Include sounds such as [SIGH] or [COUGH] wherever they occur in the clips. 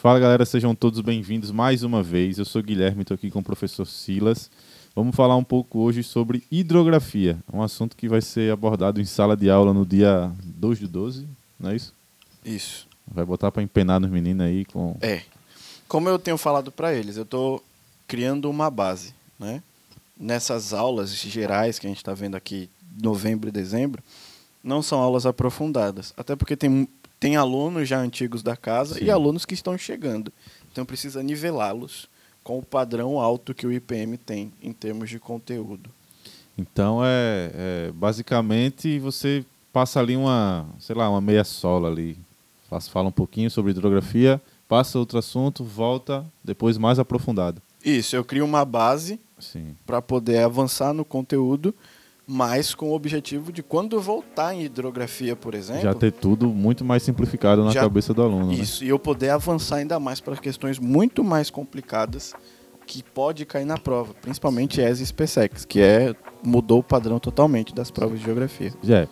Fala galera, sejam todos bem-vindos mais uma vez. Eu sou Guilherme, estou aqui com o professor Silas. Vamos falar um pouco hoje sobre hidrografia, um assunto que vai ser abordado em sala de aula no dia 2 de 12, não é isso? Isso. Vai botar para empenar nos meninos aí com. É. Como eu tenho falado para eles, eu estou criando uma base, né? Nessas aulas gerais que a gente está vendo aqui, novembro e dezembro, não são aulas aprofundadas. Até porque tem, tem alunos já antigos da casa Sim. e alunos que estão chegando. Então precisa nivelá-los com o padrão alto que o IPM tem em termos de conteúdo. Então é, é, basicamente você passa ali uma, sei lá, uma meia sola ali. Fala um pouquinho sobre hidrografia, passa outro assunto, volta, depois mais aprofundado. Isso, eu crio uma base para poder avançar no conteúdo, mas com o objetivo de quando voltar em hidrografia, por exemplo, Já ter tudo muito mais simplificado na Já- cabeça do aluno. né? Isso, e eu poder avançar ainda mais para questões muito mais complicadas que pode cair na prova, principalmente ESA e SPSEX, que é mudou o padrão totalmente das provas de geografia. É,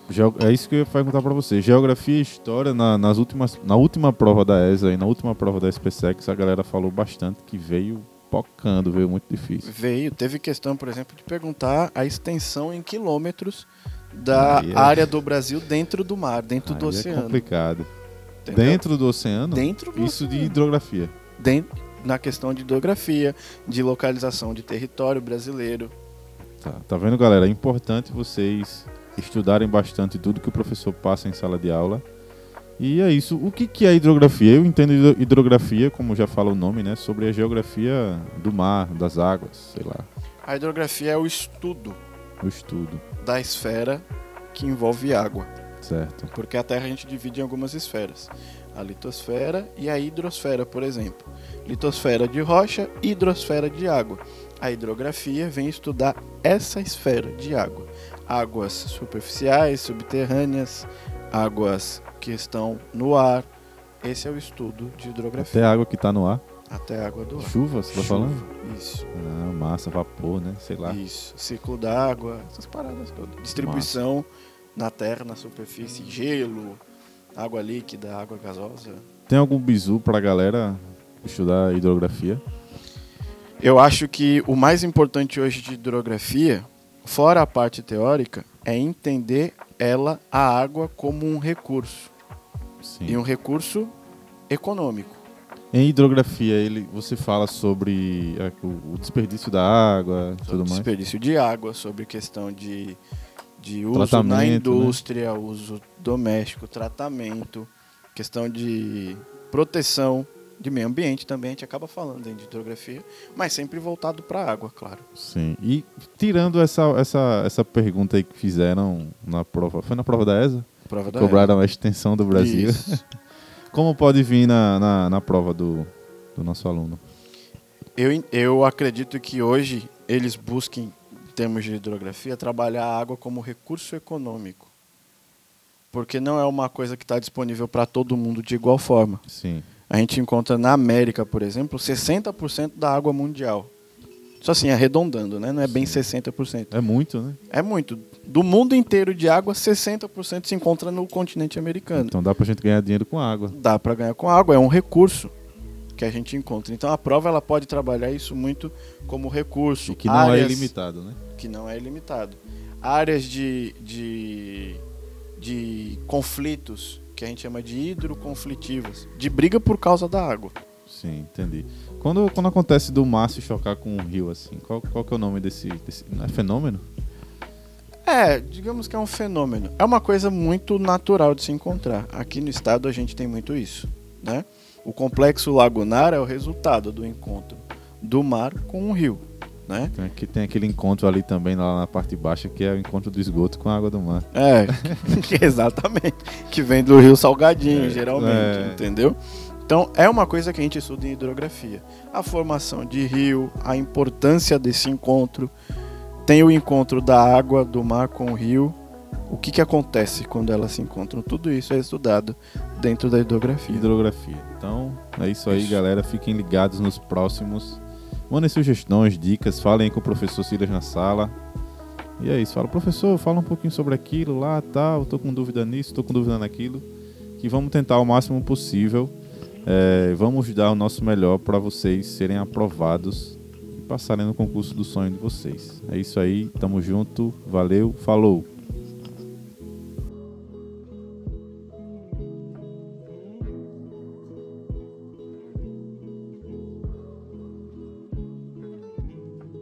é isso que eu ia perguntar para você. Geografia e história, na, nas últimas, na última prova da ESA e na última prova da SPSEX, a galera falou bastante que veio pocando, veio muito difícil. Veio, teve questão, por exemplo, de perguntar a extensão em quilômetros da Aí é- área do Brasil dentro do mar, dentro do é oceano. complicado. entendeu? Dentro do oceano? Dentro do Isso de oceano. hidrografia. Den- na questão de hidrografia, de localização de território brasileiro. Tá, tá vendo, galera? É importante vocês estudarem bastante tudo que o professor passa em sala de aula. E é isso. O que, que é hidrografia? Eu entendo hidro- hidrografia, como já fala o nome, né? Sobre a geografia do mar, das águas, sei lá, A hidrografia é o estudo o estudo, da esfera que envolve água. certo? Porque a Terra a gente divide em algumas esferas. A litosfera e a hidrosfera, por exemplo. Litosfera de rocha hidrosfera de água. A hidrografia vem estudar essa esfera de água. Águas superficiais, subterrâneas, águas que estão no ar. Esse é o estudo de Até hidrografia. a água que tá no ar. Até a água do ar. Chuva, você tá Chuva, falando? Isso. Ah, massa, vapor, né? Sei lá. Isso. Ciclo d'água, essas paradas todas. Distribuição na terra, na superfície, gelo, água líquida, água gasosa. Tem algum bizu pra galera estudar hidrografia? Eu acho que o mais importante hoje de hidrografia, fora a parte teórica, é entender ela, a água, como um recurso. Sim. E um recurso econômico. Em hidrografia, ele, você fala sobre é, o, o desperdício da água e tudo mais? Desperdício de água, sobre questão de, de uso na Tratamento, né? indústria, uso doméstico, tratamento, questão de proteção de meio ambiente também, a gente acaba falando em de hidrografia, mas sempre voltado para a água, claro. Sim. E tirando essa, essa, essa pergunta aí que fizeram na prova, foi na prova da ESA? Prova da Cobraram a extensão do Brasil. Isso. [LAUGHS] Como pode vir na, na, na prova do, do nosso aluno? Eu, eu acredito que hoje eles busquem, em termos de hidrografia, trabalhar a água como recurso econômico. Porque não é uma coisa que está disponível para todo mundo de igual forma. Sim. A gente encontra na América, por exemplo, 60% da água mundial. Isso assim, arredondando, né? Não é bem 60%. É muito, né? É muito. Do mundo inteiro de água, 60% se encontra no continente americano. Então dá pra gente ganhar dinheiro com água. Dá para ganhar com água, é um recurso que a gente encontra. Então a prova ela pode trabalhar isso muito como recurso. E que não é Áreas- ilimitado, né? Que não é ilimitado. Áreas de, de, de conflitos, que a gente chama de hidroconflitivas, de briga por causa da água. Sim, entendi. Quando, quando acontece do mar se chocar com um rio assim, qual, qual que é o nome desse, desse. Não é fenômeno? É, digamos que é um fenômeno. É uma coisa muito natural de se encontrar. Aqui no estado a gente tem muito isso, né? O complexo lagunar é o resultado do encontro do mar com o rio, né? Tem, aqui, tem aquele encontro ali também, lá na parte baixa, que é o encontro do esgoto com a água do mar. É, que- [LAUGHS] exatamente. Que vem do rio Salgadinho, É, geralmente, é. entendeu? Então, é uma coisa que a gente estuda em hidrografia. A formação de rio, a importância desse encontro. Tem o encontro da água do mar com o rio. O que, que acontece quando elas se encontram? Tudo isso é estudado dentro da hidrografia. Hidrografia. Então, é isso aí, Isso. galera. Fiquem ligados nos próximos. Mandem sugestões, dicas, falem com o professor Silas na sala. E é isso. Fala, professor, fala um pouquinho sobre aquilo lá, tal. Tô com dúvida nisso, tô com dúvida naquilo. Que vamos tentar o máximo possível É, vamos dar o nosso melhor para vocês serem aprovados e passarem no concurso do sonho de vocês. É isso aí, tamo junto, valeu, falou!